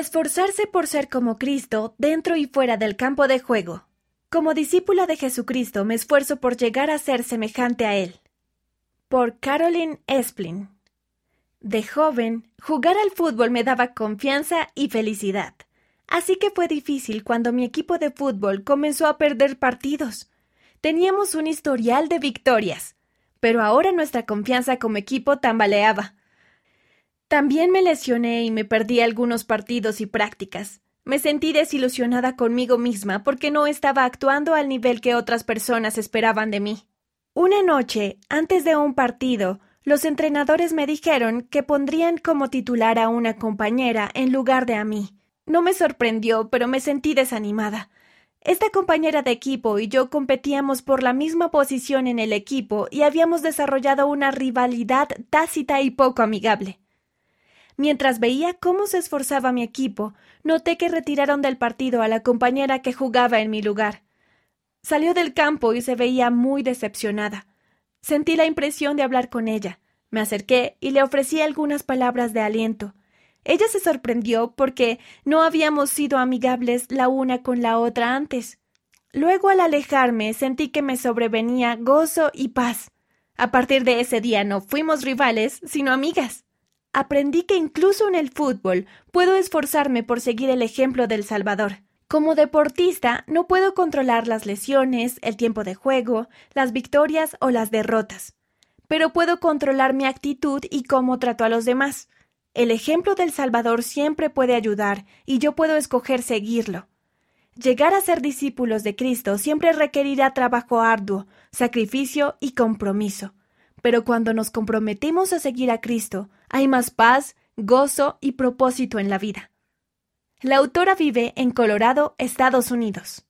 Esforzarse por ser como Cristo dentro y fuera del campo de juego. Como discípula de Jesucristo me esfuerzo por llegar a ser semejante a Él. Por Caroline Esplin. De joven, jugar al fútbol me daba confianza y felicidad. Así que fue difícil cuando mi equipo de fútbol comenzó a perder partidos. Teníamos un historial de victorias, pero ahora nuestra confianza como equipo tambaleaba. También me lesioné y me perdí algunos partidos y prácticas. Me sentí desilusionada conmigo misma porque no estaba actuando al nivel que otras personas esperaban de mí. Una noche, antes de un partido, los entrenadores me dijeron que pondrían como titular a una compañera en lugar de a mí. No me sorprendió, pero me sentí desanimada. Esta compañera de equipo y yo competíamos por la misma posición en el equipo y habíamos desarrollado una rivalidad tácita y poco amigable. Mientras veía cómo se esforzaba mi equipo, noté que retiraron del partido a la compañera que jugaba en mi lugar. Salió del campo y se veía muy decepcionada. Sentí la impresión de hablar con ella. Me acerqué y le ofrecí algunas palabras de aliento. Ella se sorprendió porque no habíamos sido amigables la una con la otra antes. Luego al alejarme sentí que me sobrevenía gozo y paz. A partir de ese día no fuimos rivales, sino amigas. Aprendí que incluso en el fútbol puedo esforzarme por seguir el ejemplo del Salvador. Como deportista no puedo controlar las lesiones, el tiempo de juego, las victorias o las derrotas, pero puedo controlar mi actitud y cómo trato a los demás. El ejemplo del Salvador siempre puede ayudar y yo puedo escoger seguirlo. Llegar a ser discípulos de Cristo siempre requerirá trabajo arduo, sacrificio y compromiso. Pero cuando nos comprometemos a seguir a Cristo, hay más paz, gozo y propósito en la vida. La autora vive en Colorado, Estados Unidos.